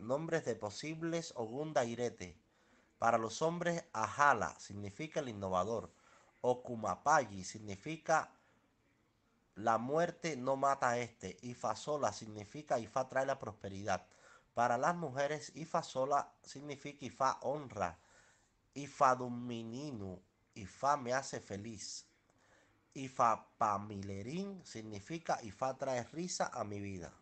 nombres de posibles Ogunda Irete. Para los hombres, Ajala significa el innovador. Okumapagi significa la muerte no mata a este. Ifa sola significa Ifa trae la prosperidad. Para las mujeres, Ifa sola significa Ifa honra. Ifa domininu, Ifa me hace feliz. Ifa pamilerín significa Ifa trae risa a mi vida.